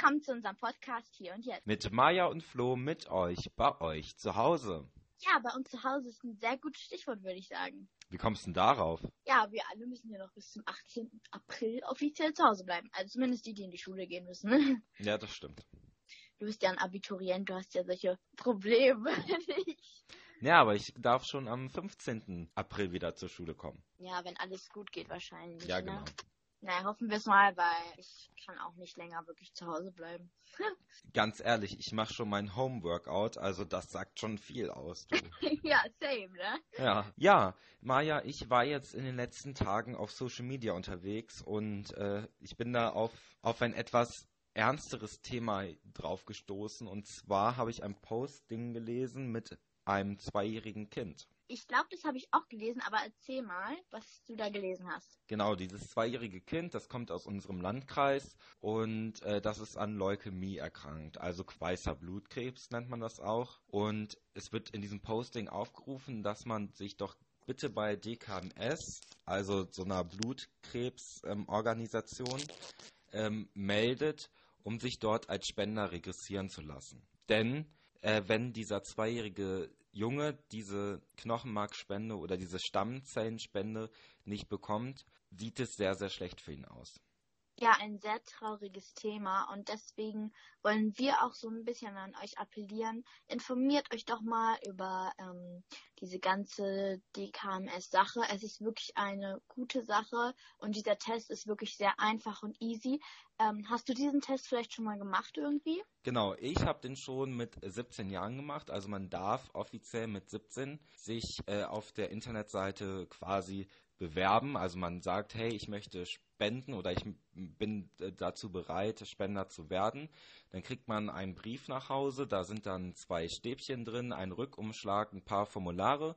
Willkommen zu unserem Podcast hier und jetzt. Mit Maja und Flo mit euch, bei euch zu Hause. Ja, bei uns zu Hause ist ein sehr gutes Stichwort, würde ich sagen. Wie kommst du denn darauf? Ja, wir alle müssen ja noch bis zum 18. April offiziell zu Hause bleiben. Also zumindest die, die in die Schule gehen müssen. Ja, das stimmt. Du bist ja ein Abiturient, du hast ja solche Probleme nicht. Ja, aber ich darf schon am 15. April wieder zur Schule kommen. Ja, wenn alles gut geht wahrscheinlich. Ja, ne? genau. Na, hoffen wir es mal, weil ich kann auch nicht länger wirklich zu Hause bleiben. Ganz ehrlich, ich mache schon mein Home-Workout, also das sagt schon viel aus. Ja, same, ne? Ja, ja, Maja, ich war jetzt in den letzten Tagen auf Social Media unterwegs und äh, ich bin da auf, auf ein etwas ernsteres Thema drauf gestoßen. Und zwar habe ich ein Posting gelesen mit einem zweijährigen Kind. Ich glaube, das habe ich auch gelesen, aber erzähl mal, was du da gelesen hast. Genau, dieses zweijährige Kind, das kommt aus unserem Landkreis und äh, das ist an Leukämie erkrankt, also weißer Blutkrebs nennt man das auch. Und es wird in diesem Posting aufgerufen, dass man sich doch bitte bei DKMS, also so einer Blutkrebsorganisation, ähm, meldet, um sich dort als Spender registrieren zu lassen. Denn äh, wenn dieser zweijährige Junge diese Knochenmarkspende oder diese Stammzellenspende nicht bekommt, sieht es sehr, sehr schlecht für ihn aus. Ja, ein sehr trauriges Thema und deswegen wollen wir auch so ein bisschen an euch appellieren. Informiert euch doch mal über ähm, diese ganze DKMS-Sache. Es ist wirklich eine gute Sache und dieser Test ist wirklich sehr einfach und easy. Ähm, hast du diesen Test vielleicht schon mal gemacht irgendwie? Genau, ich habe den schon mit 17 Jahren gemacht. Also man darf offiziell mit 17 sich äh, auf der Internetseite quasi bewerben. Also man sagt, hey, ich möchte spenden oder ich bin äh, dazu bereit, Spender zu werden. Dann kriegt man einen Brief nach Hause, da sind dann zwei Stäbchen drin, ein Rückumschlag, ein paar Formulare.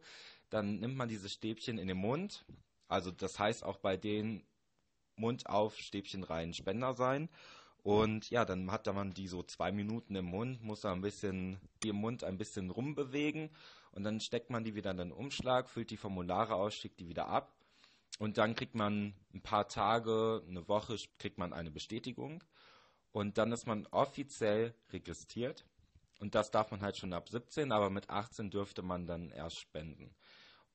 Dann nimmt man diese Stäbchen in den Mund. Also das heißt auch bei denen Mund auf, Stäbchen rein, Spender sein. Und ja, dann hat man die so zwei Minuten im Mund, muss da ein bisschen, die im Mund ein bisschen rumbewegen und dann steckt man die wieder in den Umschlag, füllt die Formulare aus, schickt die wieder ab und dann kriegt man ein paar Tage, eine Woche, kriegt man eine Bestätigung. Und dann ist man offiziell registriert. Und das darf man halt schon ab 17, aber mit 18 dürfte man dann erst spenden.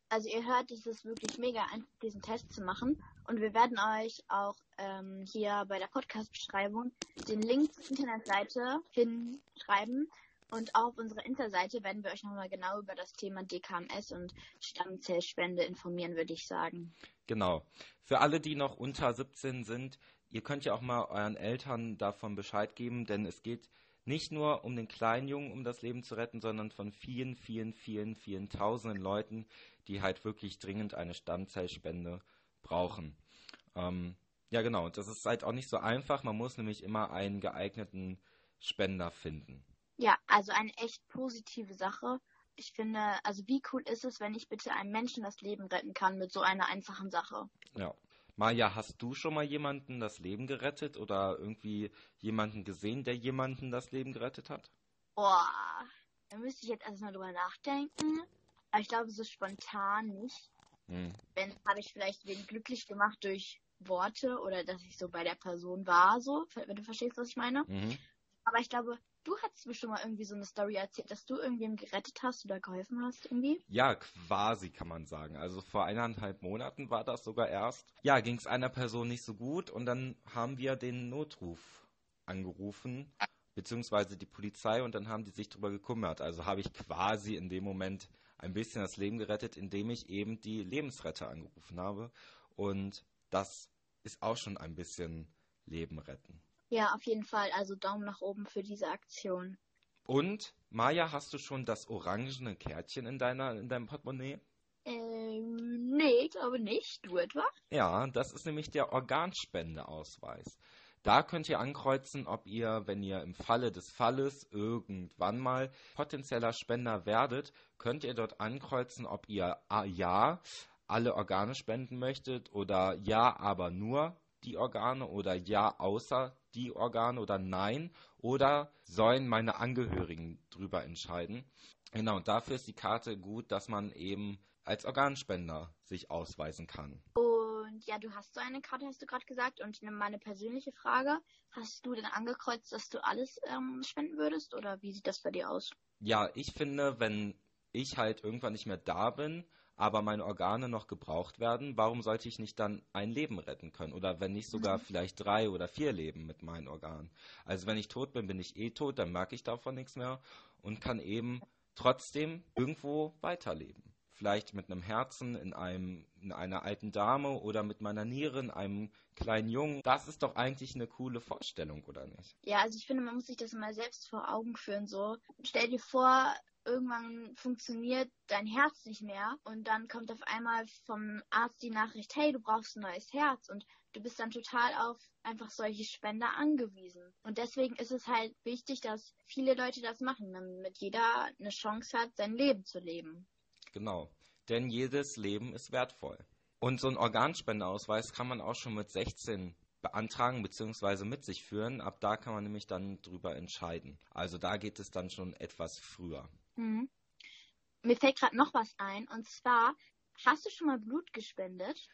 Also ihr hört, es ist wirklich mega einfach, diesen Test zu machen. Und wir werden euch auch ähm, hier bei der Podcast-Beschreibung den Link zur Internetseite hinschreiben. Und auf unserer Internetseite werden wir euch nochmal genau über das Thema DKMS und Stammzellspende informieren, würde ich sagen. Genau. Für alle, die noch unter 17 sind, ihr könnt ja auch mal euren Eltern davon Bescheid geben, denn es geht nicht nur um den kleinen Jungen, um das Leben zu retten, sondern von vielen, vielen, vielen, vielen tausenden Leuten, die halt wirklich dringend eine Stammzellspende brauchen. Ähm, ja, genau. Das ist halt auch nicht so einfach. Man muss nämlich immer einen geeigneten Spender finden. Ja, also eine echt positive Sache. Ich finde, also wie cool ist es, wenn ich bitte einem Menschen das Leben retten kann mit so einer einfachen Sache? Ja. Maja, hast du schon mal jemanden das Leben gerettet oder irgendwie jemanden gesehen, der jemanden das Leben gerettet hat? Boah, da müsste ich jetzt erstmal drüber nachdenken. Aber ich glaube, so spontan nicht. Hm. Wenn habe ich vielleicht wen glücklich gemacht durch Worte oder dass ich so bei der Person war, so, wenn du verstehst, was ich meine. Mhm. Aber ich glaube, du hattest mir schon mal irgendwie so eine Story erzählt, dass du irgendwem gerettet hast oder geholfen hast irgendwie. Ja, quasi kann man sagen. Also vor eineinhalb Monaten war das sogar erst. Ja, ging es einer Person nicht so gut und dann haben wir den Notruf angerufen, beziehungsweise die Polizei und dann haben die sich darüber gekümmert. Also habe ich quasi in dem Moment ein bisschen das Leben gerettet, indem ich eben die Lebensretter angerufen habe. Und das ist auch schon ein bisschen Leben retten. Ja, auf jeden Fall. Also Daumen nach oben für diese Aktion. Und, Maja, hast du schon das orangene Kärtchen in, deiner, in deinem Portemonnaie? Ähm, nee, ich glaube nicht. Du etwa? Ja, das ist nämlich der Organspendeausweis. Da könnt ihr ankreuzen, ob ihr, wenn ihr im Falle des Falles irgendwann mal potenzieller Spender werdet, könnt ihr dort ankreuzen, ob ihr A, ja alle Organe spenden möchtet oder ja, aber nur die Organe oder ja, außer die Organe oder nein oder sollen meine Angehörigen drüber entscheiden. Genau, und dafür ist die Karte gut, dass man eben als Organspender sich ausweisen kann. Und ja, du hast so eine Karte, hast du gerade gesagt. Und meine persönliche Frage, hast du denn angekreuzt, dass du alles ähm, spenden würdest? Oder wie sieht das bei dir aus? Ja, ich finde, wenn ich halt irgendwann nicht mehr da bin, aber meine Organe noch gebraucht werden, warum sollte ich nicht dann ein Leben retten können? Oder wenn nicht sogar mhm. vielleicht drei oder vier Leben mit meinen Organen. Also wenn ich tot bin, bin ich eh tot, dann merke ich davon nichts mehr und kann eben trotzdem irgendwo weiterleben. Vielleicht mit einem Herzen in einem in einer alten Dame oder mit meiner Niere in einem kleinen Jungen. Das ist doch eigentlich eine coole Vorstellung, oder nicht? Ja, also ich finde, man muss sich das mal selbst vor Augen führen. So, stell dir vor, irgendwann funktioniert dein Herz nicht mehr und dann kommt auf einmal vom Arzt die Nachricht, hey, du brauchst ein neues Herz und du bist dann total auf einfach solche Spender angewiesen. Und deswegen ist es halt wichtig, dass viele Leute das machen, damit jeder eine Chance hat, sein Leben zu leben. Genau, denn jedes Leben ist wertvoll. Und so ein Organspendeausweis kann man auch schon mit 16 beantragen bzw. mit sich führen. Ab da kann man nämlich dann drüber entscheiden. Also da geht es dann schon etwas früher. Mhm. Mir fällt gerade noch was ein. Und zwar, hast du schon mal Blut gespendet?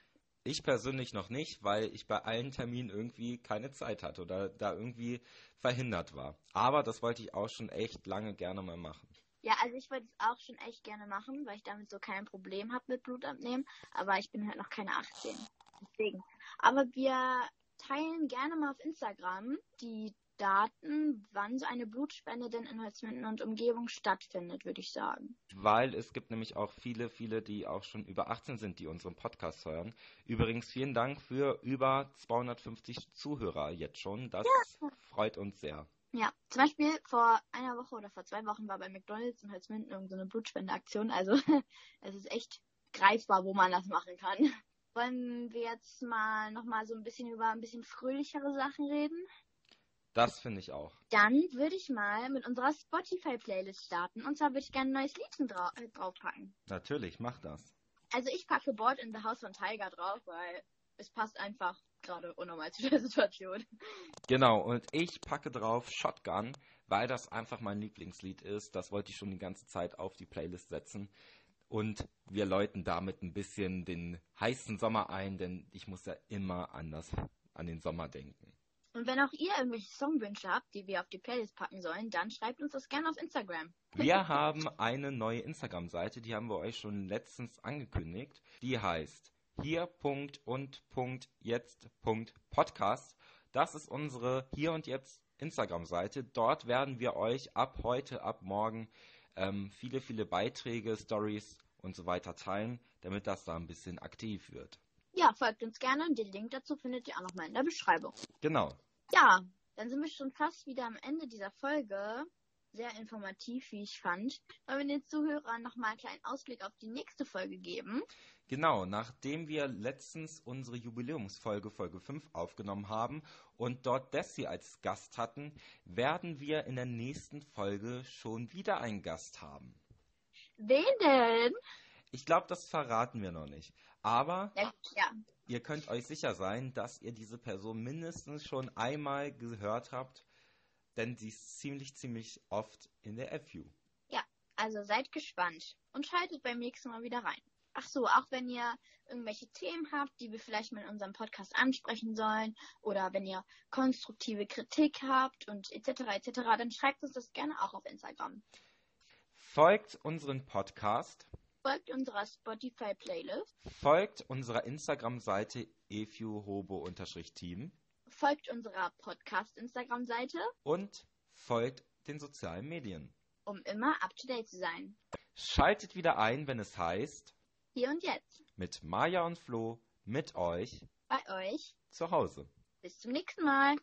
Ich persönlich noch nicht, weil ich bei allen Terminen irgendwie keine Zeit hatte oder da irgendwie verhindert war. Aber das wollte ich auch schon echt lange gerne mal machen. Ja, also ich wollte es auch schon echt gerne machen, weil ich damit so kein Problem habe mit Blutabnehmen. Aber ich bin halt noch keine 18. Deswegen. Aber wir teilen gerne mal auf Instagram die Daten, wann so eine Blutspende denn in Holzminden und Umgebung stattfindet, würde ich sagen. Weil es gibt nämlich auch viele, viele, die auch schon über 18 sind, die unseren Podcast hören. Übrigens vielen Dank für über 250 Zuhörer jetzt schon. Das ja. freut uns sehr. Ja, zum Beispiel vor einer Woche oder vor zwei Wochen war bei McDonalds in Holzminden irgendeine so Blutspendeaktion. Also es ist echt greifbar, wo man das machen kann. Wollen wir jetzt mal nochmal so ein bisschen über ein bisschen fröhlichere Sachen reden? Das finde ich auch. Dann würde ich mal mit unserer Spotify-Playlist starten. Und zwar würde ich gerne ein neues Lied drau äh, draufpacken. Natürlich, mach das. Also ich packe Board in the House von Tiger drauf, weil es passt einfach gerade unnormal zu der Situation. Genau, und ich packe drauf Shotgun, weil das einfach mein Lieblingslied ist. Das wollte ich schon die ganze Zeit auf die Playlist setzen. Und wir läuten damit ein bisschen den heißen Sommer ein, denn ich muss ja immer anders an den Sommer denken. Und wenn auch ihr irgendwelche Songwünsche habt, die wir auf die Playlist packen sollen, dann schreibt uns das gerne auf Instagram. Wir haben eine neue Instagram-Seite, die haben wir euch schon letztens angekündigt. Die heißt hier.und.jetzt.podcast. Das ist unsere Hier und Jetzt Instagram-Seite. Dort werden wir euch ab heute, ab morgen ähm, viele, viele Beiträge, Stories und so weiter teilen, damit das da ein bisschen aktiv wird. Ja, folgt uns gerne und den Link dazu findet ihr auch nochmal in der Beschreibung. Genau. Ja, dann sind wir schon fast wieder am Ende dieser Folge. Sehr informativ, wie ich fand. Wollen wir den Zuhörern nochmal einen kleinen Ausblick auf die nächste Folge geben? Genau, nachdem wir letztens unsere Jubiläumsfolge Folge 5 aufgenommen haben und dort Desi als Gast hatten, werden wir in der nächsten Folge schon wieder einen Gast haben. Wen denn? Ich glaube, das verraten wir noch nicht. Aber ja. ihr könnt euch sicher sein, dass ihr diese Person mindestens schon einmal gehört habt, denn sie ist ziemlich, ziemlich oft in der FU. Ja, also seid gespannt und schaltet beim nächsten Mal wieder rein. Ach so, auch wenn ihr irgendwelche Themen habt, die wir vielleicht mal in unserem Podcast ansprechen sollen oder wenn ihr konstruktive Kritik habt und etc. etc., dann schreibt uns das gerne auch auf Instagram. Folgt unseren Podcast Folgt unserer Spotify-Playlist. Folgt unserer Instagram-Seite efuhobo-team. Folgt unserer Podcast-Instagram-Seite. Und folgt den sozialen Medien. Um immer up-to-date zu sein. Schaltet wieder ein, wenn es heißt... Hier und jetzt. Mit Maja und Flo, mit euch. Bei euch. Zu Hause. Bis zum nächsten Mal.